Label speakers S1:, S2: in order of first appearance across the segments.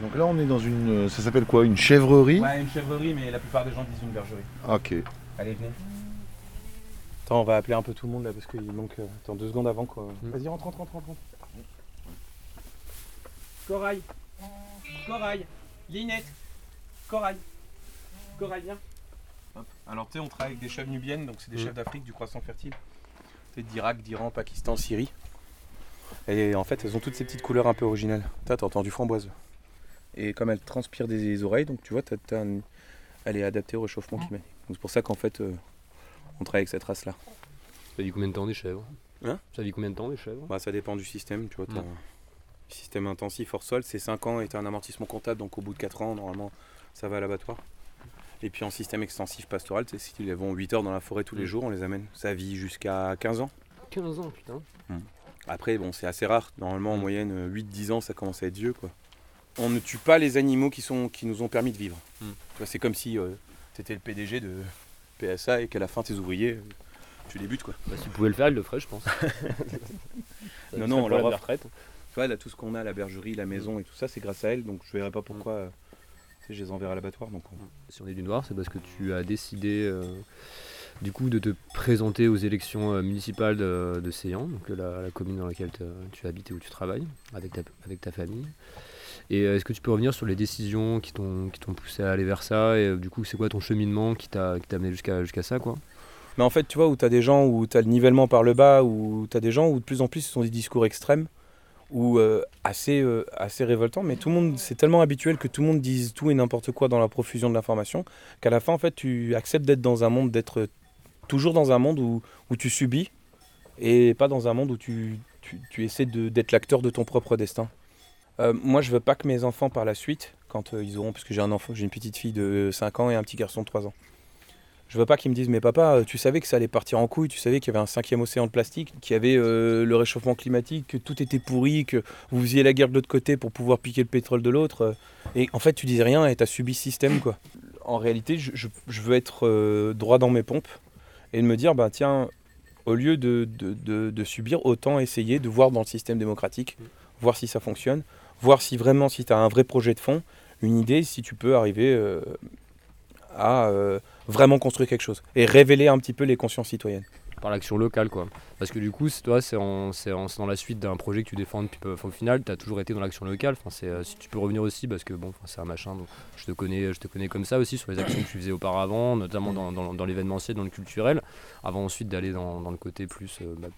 S1: Donc là, on est dans une. Ça s'appelle quoi? Une chèvrerie?
S2: Ouais, une chèvrerie, mais la plupart des gens disent une bergerie.
S1: Ok.
S2: Allez, venez. Attends, on va appeler un peu tout le monde là parce qu'il manque. euh, Attends, deux secondes avant quoi. Vas-y, rentre, rentre, rentre, rentre. Corail Corail Linette Corail Corail, viens. Hop. Alors, tu sais, on travaille avec des chèvres nubiennes, donc c'est des
S3: Mm.
S2: chèvres d'Afrique du croissant fertile. C'est d'Irak, d'Iran, Pakistan, Syrie. Et en fait, elles ont toutes ces petites couleurs un peu originales. T'as t'as entendu framboise. Et comme elles transpirent des oreilles, donc tu vois, un- elle est adaptée au réchauffement climatique. Donc c'est pour ça qu'en fait, euh, on travaille avec cette race-là.
S3: Ça vit combien de temps des chèvres?
S2: Hein?
S3: Ça vit combien de temps des chèvres?
S2: Bah, ça dépend du système, tu vois.
S3: Mm.
S2: un système intensif hors sol, c'est 5 ans et t'as un amortissement comptable, donc au bout de 4 ans, normalement, ça va à l'abattoir. Et puis en système extensif pastoral, tu sais, si ils vont 8 heures dans la forêt tous les
S3: Mm.
S2: jours, on les amène. Ça vit jusqu'à 15 ans.
S3: 15 ans, putain.
S2: Après, bon, c'est assez rare. Normalement, en
S3: Mm.
S2: moyenne, euh, 8-10 ans, ça commence à être vieux, quoi. On ne tue pas les animaux qui, sont, qui nous ont permis de vivre.
S3: Mm.
S2: Tu vois, C'est comme si tu étais le PDG de PSA et qu'à la fin, tes ouvriers, euh, tu les butes, quoi.
S3: Bah, S'il pouvait le faire, il le ferait, je pense.
S2: Non, non, on leur offre. Tu vois, là, tout ce qu'on a, la bergerie, la maison et tout ça, c'est grâce à elle. Donc, je verrais pas pourquoi euh, tu sais, je les enverrai à l'abattoir. Donc, on-
S3: Si on est du Noir, c'est parce que tu as décidé euh, du coup de te présenter aux élections euh, municipales de, de Séan, donc euh, la, la commune dans laquelle tu habites et où tu travailles, avec ta, avec ta famille. Et euh, est-ce que tu peux revenir sur les décisions qui t'ont poussé à aller vers ça Et euh, du coup, c'est quoi ton cheminement qui t'a amené jusqu'à ça quoi?
S2: Mais en fait, tu vois, où tu as des gens où tu as le nivellement par le bas, où tu as des gens où de plus en plus ce sont des discours extrêmes, ou euh, assez, assez révoltants, mais tout le monde, c'est tellement habituel que tout le monde dise tout et n'importe quoi dans la profusion de l'information, qu'à la fin, en fait, tu acceptes d'être dans un monde, d'être toujours dans un monde où, où tu subis, et pas dans un monde où tu, tu, tu essaies d'être l'acteur de ton propre destin. Euh, moi, je veux pas que mes enfants, par la suite, quand euh, ils auront, parce que j'ai un enfant, j'ai une petite fille de 5 ans et un petit garçon de 3 ans, je veux pas qu'ils me disent, mais papa, euh, tu savais que ça allait partir en couille, tu savais qu'il y avait un cinquième océan de plastique, qu'il y avait le réchauffement climatique, que tout était pourri, que vous faisiez la guerre de l'autre côté pour pouvoir piquer le pétrole de l'autre. et en fait, tu disais rien et tu as subi ce système, quoi. En réalité, je, veux être droit dans mes pompes et de me dire, bah tiens, au lieu de subir, autant essayer de voir dans le système démocratique, voir si ça fonctionne, voir si vraiment, si tu as un vrai projet de fond, une idée, si tu peux arriver euh, à euh, vraiment construire quelque chose et révéler un petit peu les consciences citoyennes.
S3: Par l'action locale quoi. Parce que du coup, toi, c'est dans la suite d'un projet que tu défends depuis. enfin, au final, tu as toujours été dans l'action locale. Enfin, euh, si tu peux revenir aussi, parce que bon, c'est un machin. donc je, te connais, je te connais comme ça aussi sur les actions que tu faisais auparavant, notamment dans, dans, dans l'événementiel, dans le culturel, avant ensuite d'aller dans, le côté plus. euh, bah,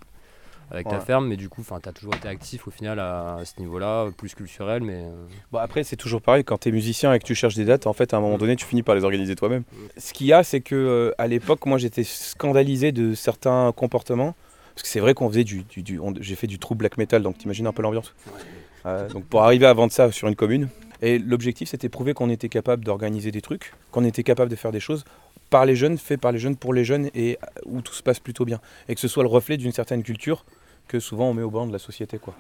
S3: avec ta
S2: Ouais.
S3: ferme, mais du coup, tu as toujours été actif au final à, à ce niveau-là, plus culturel, mais euh,
S2: Bon, après, c'est toujours pareil, quand tu es musicien et que tu cherches des dates, en fait, à un moment donné, tu finis par les organiser toi-même. Ce qu'il y a, c'est que euh, à l'époque, moi, j'étais scandalisé de certains comportements. Parce que c'est vrai qu'on faisait du. du- J'ai fait du true black metal, donc t'imagines un peu l'ambiance. Euh, donc pour arriver à vendre ça sur une commune. Et l'objectif, c'était prouver qu'on était capable d'organiser des trucs, qu'on était capable de faire des choses par les jeunes, fait par les jeunes, pour les jeunes, et où tout se passe plutôt bien. Et que ce soit le reflet d'une certaine culture que souvent on met au banc de la société. quoi.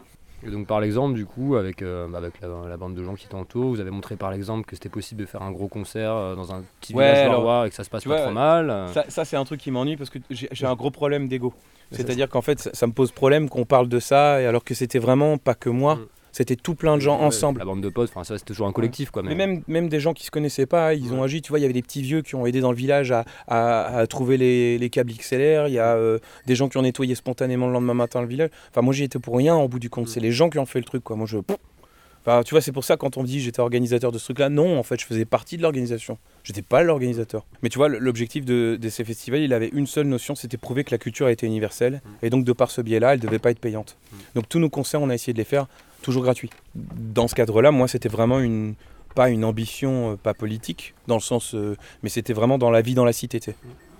S3: Et donc par l'exemple, du coup, avec, euh, avec la, la bande de gens qui t'entourent, vous avez montré par l'exemple que c'était possible de faire un gros concert euh, dans un petit
S2: Ouais,
S3: village
S2: alors,
S3: et que ça se passe pas
S2: vois,
S3: trop mal. euh.
S2: Ça, ça, c'est un truc qui m'ennuie parce que j'ai j'ai un gros problème d'ego. C'est-à-dire qu'en fait, ça, ça me pose problème qu'on parle de ça, et alors que c'était vraiment pas que moi,
S3: Mm.
S2: C'était tout plein de gens
S3: Ouais,
S2: ensemble.
S3: La bande de potes, enfin ça c'est toujours un collectif quoi.
S2: Mais même, même des gens qui se connaissaient pas, ils ont agi. Tu vois, il y avait des petits vieux qui ont aidé dans le village à, à- à trouver les, les câbles XLR. Il y a euh, des gens qui ont nettoyé spontanément le lendemain matin le village. Enfin, moi, j'y étais pour rien au bout du compte.
S3: Mm.
S2: C'est les gens qui ont fait le truc, quoi. Moi, je. Enfin, tu vois, c'est pour ça quand on me dit j'étais organisateur de ce truc-là, non, en fait, je faisais partie de l'organisation. J'étais pas l'organisateur. Mais tu vois, l'objectif de, de ces festivals, il avait une seule notion, c'était prouver que la culture était universelle. Et donc, de par ce biais-là, elle devait pas être payante. Donc, tous nos concerts, on a essayé de les faire toujours gratuits. Dans ce cadre-là, moi, c'était vraiment une pas une ambition, euh, pas politique, dans le sens, euh, mais c'était vraiment dans la vie dans la cité.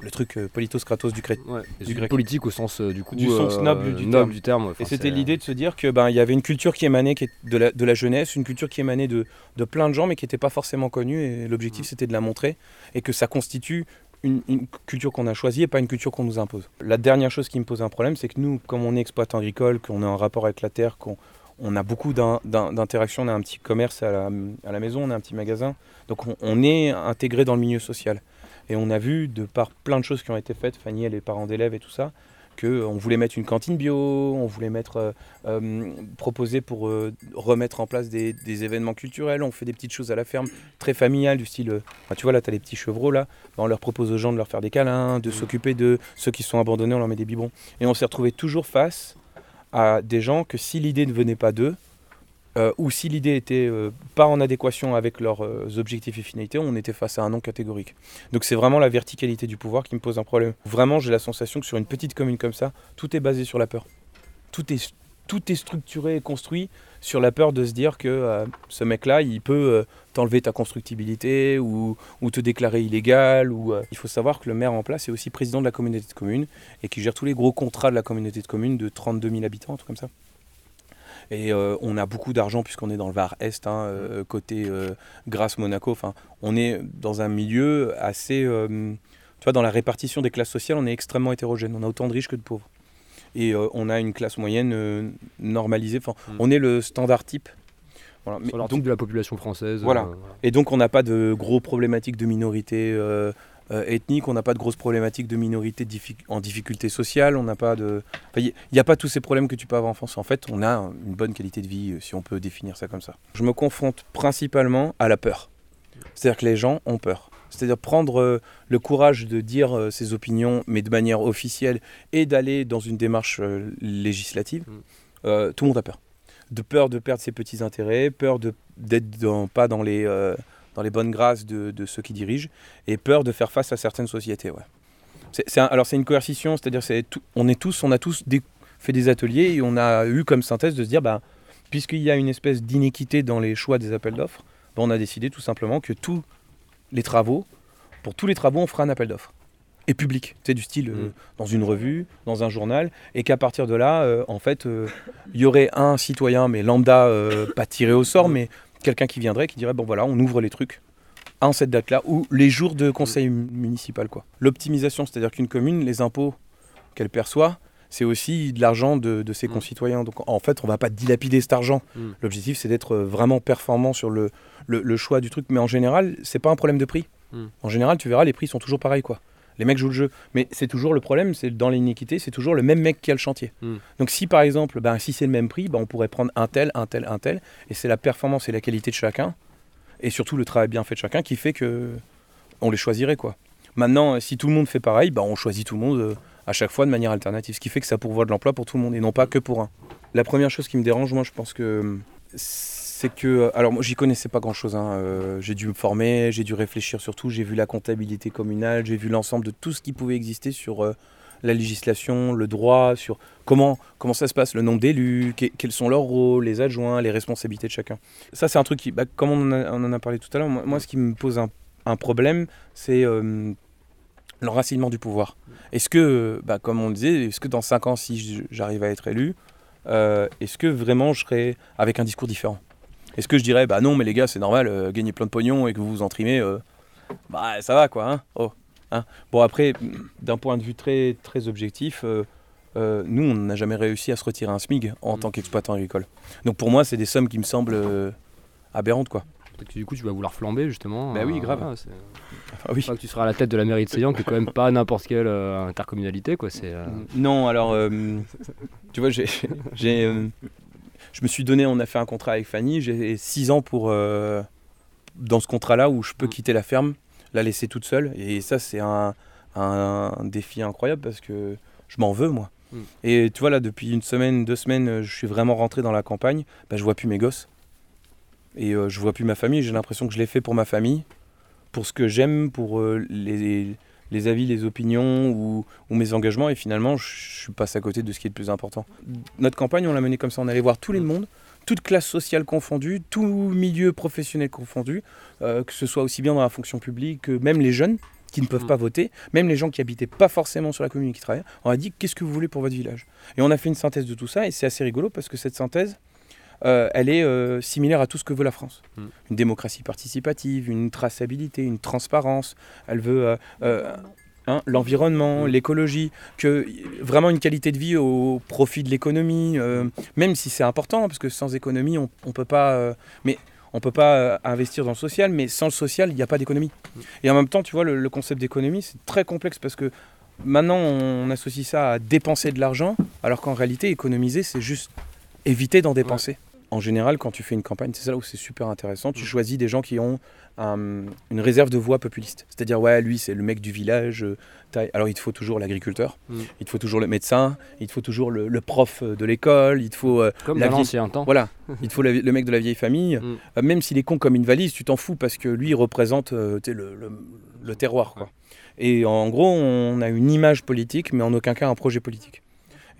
S2: Le truc euh, politos kratos du.
S3: Ouais, et
S2: du grec.
S3: politique au sens euh, du coup
S2: Du sens noble du terme.
S3: du terme. ouais.
S2: Et
S3: Enfin,
S2: c'était l'idée de se dire que ben il y avait une culture qui émanait qui est de, la, de la jeunesse, une culture qui émanait de, de plein de gens mais qui n'était pas forcément connue et l'objectif c'était de la montrer et que ça constitue une, une culture qu'on a choisie et pas une culture qu'on nous impose. La dernière chose qui me pose un problème c'est que nous comme on est exploitant agricole, qu'on a un rapport avec la terre, qu'on on a beaucoup d'in- d'in- d'interactions, on a un petit commerce à la, à la maison, on a un petit magasin, donc on, on est intégré dans le milieu social. Et on a vu, de par plein de choses qui ont été faites, Fanny, elle est parents d'élèves et tout ça, qu'on voulait mettre une cantine bio, on voulait mettre, euh, euh, proposer pour euh, remettre en place des, des événements culturels, on fait des petites choses à la ferme, très familiales, du style, euh, bah, tu vois là, tu as les petits chevreaux là, Bah, on leur propose aux gens de leur faire des câlins, de s'occuper de ceux qui sont abandonnés, on leur met des biberons. Et on s'est retrouvé toujours face à des gens que si l'idée ne venait pas d'eux, euh, ou si l'idée était euh, pas en adéquation avec leurs euh, objectifs et finalités, on était face à un non catégorique. Donc c'est vraiment la verticalité du pouvoir qui me pose un problème. Vraiment, j'ai la sensation que sur une petite commune comme ça, tout est basé sur la peur. Tout est, tout est structuré et construit sur la peur de se dire que euh, ce mec-là, il peut euh, t'enlever ta constructibilité ou, te déclarer illégal. Euh, Il faut savoir que le maire en place est aussi président de la communauté de communes et qui gère tous les gros contrats de la communauté de communes de 32 000 habitants, un truc comme ça. Et on a beaucoup d'argent puisqu'on est dans le Var Est, hein, côté euh, Grasse Monaco. Enfin, on est dans un milieu assez. tu vois, dans la répartition des classes sociales, on est extrêmement hétérogène. On a autant de riches que de pauvres. Et euh, on a une classe moyenne euh, normalisée. Enfin,
S3: Mm.
S2: on est le standard type. Voilà. Mais donc,
S3: de la population française.
S2: Voilà.
S3: euh,
S2: et donc, on n'a pas de gros problématiques de minorité euh, euh, ethnique, on n'a pas de grosses problématiques de minorité diffi- en difficulté sociale, on n'a pas de. Il n'y a pas tous ces problèmes que tu peux avoir en France. En fait, on a une bonne qualité de vie, si on peut définir ça comme ça. Je me confronte principalement à la peur. C'est-à-dire que les gens ont peur. C'est-à-dire prendre euh, le courage de dire euh, ses opinions, mais de manière officielle, et d'aller dans une démarche euh, législative,
S3: Mm.
S2: tout le monde a peur. De peur de perdre ses petits intérêts, peur d'être dans- pas dans les, dans les bonnes grâces de, de ceux qui dirigent, et peur de faire face à certaines sociétés. Ouais. Un- alors c'est une coercition, c'est-à-dire c'est tout- on est tous, on a tous des- fait des ateliers et on a eu comme synthèse de se dire, bah, puisqu'il y a une espèce d'inéquité dans les choix des appels d'offres, bah, on a décidé tout simplement que tous les travaux, pour tous les travaux, on fera un appel d'offres. Et public, c'est du style euh,
S3: Mm.
S2: dans une revue, dans un journal, et qu'à partir de là, euh, en fait, euh, il y aurait un citoyen, mais lambda, euh, pas tiré au sort, mais quelqu'un qui viendrait, qui dirait, bon voilà, on ouvre les trucs à cette date-là, ou les jours de conseil mu- municipal. quoi. L'optimisation, c'est-à-dire qu'une commune, les impôts qu'elle perçoit, c'est aussi de l'argent de, de ses
S3: Mm.
S2: concitoyens. Donc en fait, on va pas dilapider cet argent.
S3: Mm.
S2: L'objectif, c'est d'être euh, vraiment performant sur le, le, le choix du truc. Mais en général, c'est pas un problème de prix.
S3: Mm.
S2: En général, tu verras, les prix sont toujours pareils. quoi. Les mecs jouent le jeu. Mais c'est toujours le problème, c'est dans l'iniquité, c'est toujours le même mec qui a le chantier. Donc si par exemple, ben, si c'est le même prix, ben, on pourrait prendre un tel, un tel, un tel. Et c'est la performance et la qualité de chacun. Et surtout le travail bien fait de chacun qui fait que on les choisirait. quoi. Maintenant, euh, si tout le monde fait pareil, ben, on choisit tout le monde euh, à chaque fois de manière alternative. Ce qui fait que ça pourvoit de l'emploi pour tout le monde et non pas que pour un. La première chose qui me dérange, moi, je pense que c'est que. Alors, moi, j'y connaissais pas grand chose. j'ai dû me former, j'ai dû réfléchir sur tout. J'ai vu la comptabilité communale, j'ai vu l'ensemble de tout ce qui pouvait exister sur euh, la législation, le droit, sur comment, comment ça se passe, le nombre d'élus, que- quels sont leurs rôles, les adjoints, les responsabilités de chacun. Ça, c'est un truc qui. bah, comme on en, a, on en a parlé tout à l'heure, moi, moi, ce qui me pose un, un problème, c'est. euh, l'enracinement du pouvoir. Est-ce que, bah, comme on disait, est-ce que dans 5 ans, si j'arrive à être élu, euh, est-ce que vraiment je serai avec un discours différent? Est-ce que je dirais, bah non, mais les gars, c'est normal, euh, gagner plein de pognon et que vous vous entrimez, euh, bah ça va quoi, hein, oh, hein. Bon, après, d'un point de vue très, très objectif, euh, nous, on n'a jamais réussi à se retirer un SMIG en
S3: Mm.
S2: tant qu'exploitant agricole. Donc pour moi, c'est des sommes qui me semblent euh, aberrantes, quoi.
S3: Peut-être que du coup, tu vas vouloir flamber justement.
S2: Bah oui,
S3: euh,
S2: grave.
S3: voilà, c'est-
S2: Ah oui.
S3: Crois que tu seras à la tête de la mairie de Seyan, qui est quand même pas n'importe quelle euh, intercommunalité, quoi. C'est. euh,
S2: Non, alors, euh, tu vois, j'ai, j'ai, euh, je me suis donné, on a fait un contrat avec Fanny, j'ai 6 ans pour, euh, dans ce contrat-là où je peux
S3: Mm.
S2: quitter la ferme, la laisser toute seule. Et ça, c'est un, un défi incroyable parce que je m'en veux, moi.
S3: Mm.
S2: Et tu vois, là, depuis une semaine, deux semaines, euh, je suis vraiment rentré dans la campagne, bah, je vois plus mes gosses. Et euh, je vois plus ma famille, j'ai l'impression que je l'ai fait pour ma famille, pour ce que j'aime, pour euh, les, les avis, les opinions ou, ou mes engagements, et finalement, je, je passe à côté de ce qui est le plus important. Notre campagne, on l'a menée comme ça, on allait voir tous les mondes, toute classe sociale confondue, tout milieu professionnel confondu, euh, que ce soit aussi bien dans la fonction publique que même les jeunes qui ne peuvent
S3: Mm.
S2: pas voter, même les gens qui habitaient pas forcément sur la commune et qui travaillaient, on a dit qu'est-ce que vous voulez pour votre village? Et on a fait une synthèse de tout ça, et c'est assez rigolo parce que cette synthèse, euh, elle est euh, similaire à tout ce que veut la France.
S3: Mm.
S2: Une démocratie participative, une traçabilité, une transparence. Elle veut euh, hein, l'environnement,
S3: Mm.
S2: l'écologie, que vraiment une qualité de vie au profit de l'économie, même si c'est important, parce que sans économie, on ne peut pas. mais on peut pas investir dans le social, mais sans le social, il n'y a pas d'économie. Et en même temps, tu vois, le, le concept d'économie, c'est très complexe parce que Maintenant, on associe ça à dépenser de l'argent, alors qu'en réalité, économiser, c'est juste éviter d'en dépenser. En général, quand tu fais une campagne, c'est ça où c'est super intéressant. Tu choisis des gens qui ont un- une réserve de voix populiste. C'est-à-dire, ouais, lui, c'est le mec du village. euh, Alors, il te faut toujours l'agriculteur,
S3: Mm.
S2: il te faut toujours le médecin, il te faut toujours le, le prof euh, de l'école, il te faut euh,
S3: Comme
S2: la
S3: dans l'ancien temps.
S2: Voilà, il te faut la- le mec de la vieille famille.
S3: Mm.
S2: Euh, même s'il est con comme une valise, tu t'en fous parce que lui, il représente euh, le, le- le terroir. Quoi. Et en gros, on a une image politique, mais en aucun cas un projet politique.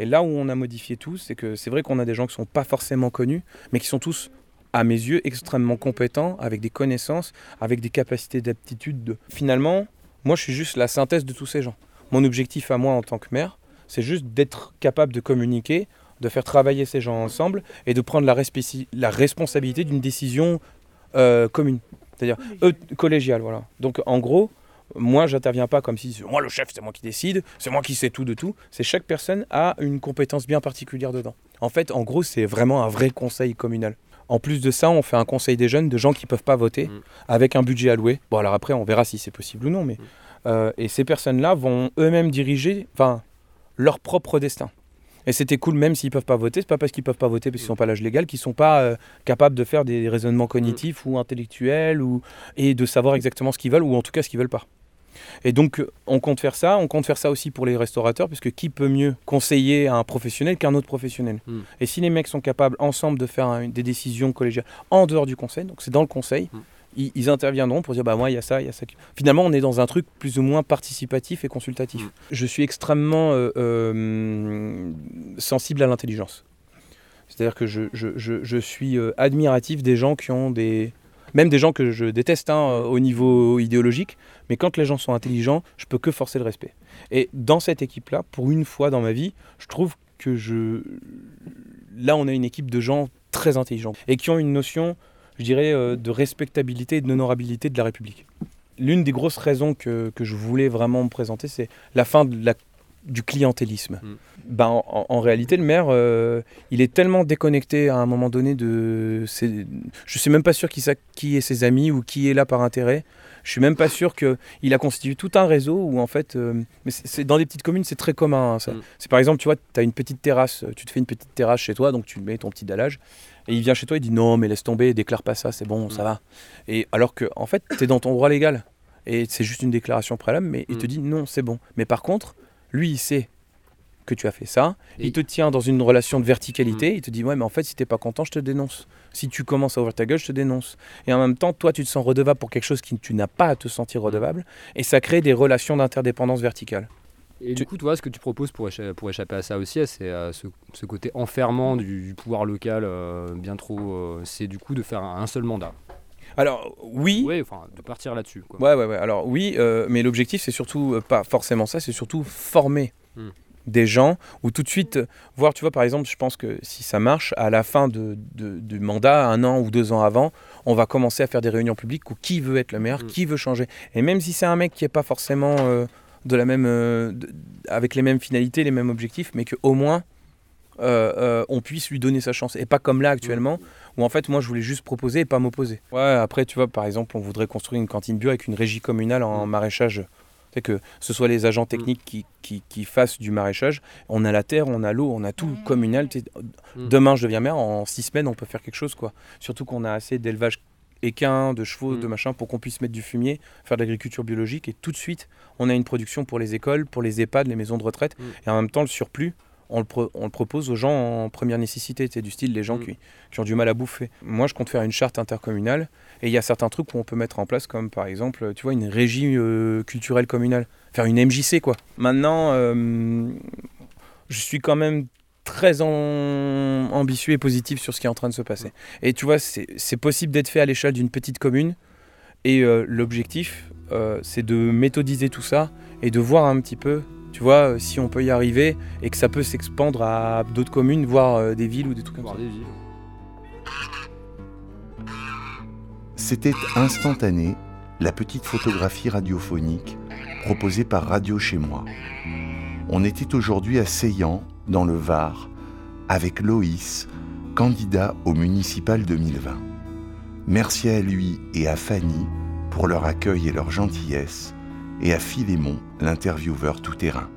S2: Et là où on a modifié tout, c'est que c'est vrai qu'on a des gens qui sont pas forcément connus, mais qui sont tous, à mes yeux, extrêmement compétents, avec des connaissances, avec des capacités d'aptitude. de- Finalement, moi, je suis juste la synthèse de tous ces gens. Mon objectif à moi en tant que maire, c'est juste d'être capable de communiquer, de faire travailler ces gens ensemble et de prendre la, responsabilité d'une décision euh, commune, c'est-à-dire euh, collégiale. Voilà. Donc en gros, moi, j'interviens pas comme si c'est moi le chef, c'est moi qui décide, c'est moi qui sais tout de tout. C'est chaque personne a une compétence bien particulière dedans. En fait, en gros, c'est vraiment un vrai conseil communal. En plus de ça, on fait un conseil des jeunes de gens qui peuvent pas voter
S3: Mm.
S2: avec un budget alloué. Bon, alors après, on verra si c'est possible ou non, mais euh, et ces personnes-là vont eux-mêmes diriger, enfin, leur propre destin. Et c'était cool, même s'ils peuvent pas voter, c'est pas parce qu'ils peuvent pas voter parce qu'ils sont pas à l'âge légal qu'ils sont pas euh, capables de faire des raisonnements cognitifs ou intellectuels ou et de savoir exactement ce qu'ils veulent ou en tout cas ce qu'ils veulent pas. Et donc, on compte faire ça. On compte faire ça aussi pour les restaurateurs, puisque qui peut mieux conseiller à un professionnel qu'un autre professionnel?
S3: Mm.
S2: Et si les mecs sont capables ensemble de faire un- des décisions collégiales en dehors du conseil, donc c'est dans le conseil,
S3: Mm.
S2: ils, ils interviendront pour dire bah moi il y a ça, il y a ça. Finalement, on est dans un truc plus ou moins participatif et consultatif.
S3: Mm.
S2: Je suis extrêmement euh, euh, sensible à l'intelligence. C'est-à-dire que je, je- je- je suis euh, admiratif des gens qui ont des... Même des gens que je déteste hein, au niveau idéologique, mais quand les gens sont intelligents, je peux que forcer le respect. Et dans cette équipe-là, pour une fois dans ma vie, je trouve que je... Là, on a une équipe de gens très intelligents et qui ont une notion, je dirais, euh, de respectabilité et d'honorabilité de la République. L'une des grosses raisons que, que je voulais vraiment me présenter, c'est la fin de la- du clientélisme.
S3: Mm.
S2: Ben, en, en réalité, le maire, euh, il est tellement déconnecté à un moment donné de... Ses... Je suis même pas sûr qui, est ses amis ou qui est là par intérêt. Je suis même pas sûr qu'il a constitué tout un réseau où en fait, euh, mais c'est dans des petites communes, c'est très commun. hein, ça.
S3: Mm.
S2: C'est par exemple, tu vois, tu as une petite terrasse, euh, tu te fais une petite terrasse chez toi, donc tu mets ton petit dallage, et il vient chez toi, il dit non, mais laisse tomber, déclare pas ça, c'est bon, ça
S3: Mm.
S2: va. Et alors que en fait, tu es dans ton droit légal, et c'est juste une déclaration préalable, mais il te dit non, c'est bon. Mais par contre, lui, il sait que tu as fait ça,
S3: Et-
S2: il te tient dans une relation de verticalité, il te dit ouais, mais en fait, si t'es pas content, je te dénonce. Si tu commences à ouvrir ta gueule, je te dénonce. Et en même temps, toi, tu te sens redevable pour quelque chose que tu n'as pas à te sentir redevable, et ça crée des relations d'interdépendance verticale.
S3: Et du coup, toi, ce que tu proposes pour, écha- pour échapper à ça aussi, c'est euh, ce, ce côté enfermant du, du pouvoir local euh, bien trop. euh, c'est du coup de faire un, un seul mandat.
S2: Alors oui,
S3: Ouais, enfin, de partir là-dessus. quoi.
S2: Ouais, ouais, ouais. Alors oui, euh, mais l'objectif, c'est surtout euh, pas forcément ça, c'est surtout former
S3: Hmm.
S2: des gens ou tout de suite euh, voir, tu vois, par exemple, je pense que si ça marche, à la fin de, de- du mandat, un an ou deux ans avant, on va commencer à faire des réunions publiques où qui veut être le maire,
S3: Hmm.
S2: qui veut changer. Et même si c'est un mec qui est pas forcément de la même, de- avec les mêmes finalités, les mêmes objectifs, mais qu'au moins euh, euh, on puisse lui donner sa chance. Et pas comme là actuellement, où en fait moi je voulais juste proposer et pas m'opposer. Ouais, après tu vois, par exemple, on voudrait construire une cantine bio avec une régie communale en
S3: Mm.
S2: maraîchage. C'est que ce soit les agents techniques qui, qui, qui fassent du maraîchage. On a la terre, on a l'eau, on a tout communal.
S3: Mm.
S2: Demain je deviens maire, en six semaines on peut faire quelque chose quoi. Surtout qu'on a assez d'élevage équin, de chevaux,
S3: Mm.
S2: de machin pour qu'on puisse mettre du fumier, faire de l'agriculture biologique et tout de suite on a une production pour les écoles, pour les EHPAD, les maisons de retraite
S3: Mm.
S2: et en même temps le surplus on le, pro- on le propose aux gens en première nécessité, c'est du style les gens
S3: Mm.
S2: qui, qui ont du mal à bouffer. Moi je compte faire une charte intercommunale et il y a certains trucs où on peut mettre en place comme par exemple tu vois une régie euh, culturelle communale, faire une MJC quoi. Maintenant euh, je suis quand même très en- ambitieux et positif sur ce qui est en train de se passer. Et tu vois, c'est c'est possible d'être fait à l'échelle d'une petite commune. Et euh, l'objectif, euh, c'est de méthodiser tout ça et de voir un petit peu, tu vois, euh, si on peut y arriver et que ça peut s'expandre à d'autres communes, voire euh, des villes ou des trucs comme
S3: Voir
S2: ça.
S3: des villes.
S1: C'était instantané, la petite photographie radiophonique proposée par Radio Chez Moi. On était aujourd'hui à Seillan, dans le Var, avec Loïs, candidat au municipal 2020. Merci à lui et à Fanny pour leur accueil et leur gentillesse, et à Philémon, l'intervieweur tout-terrain.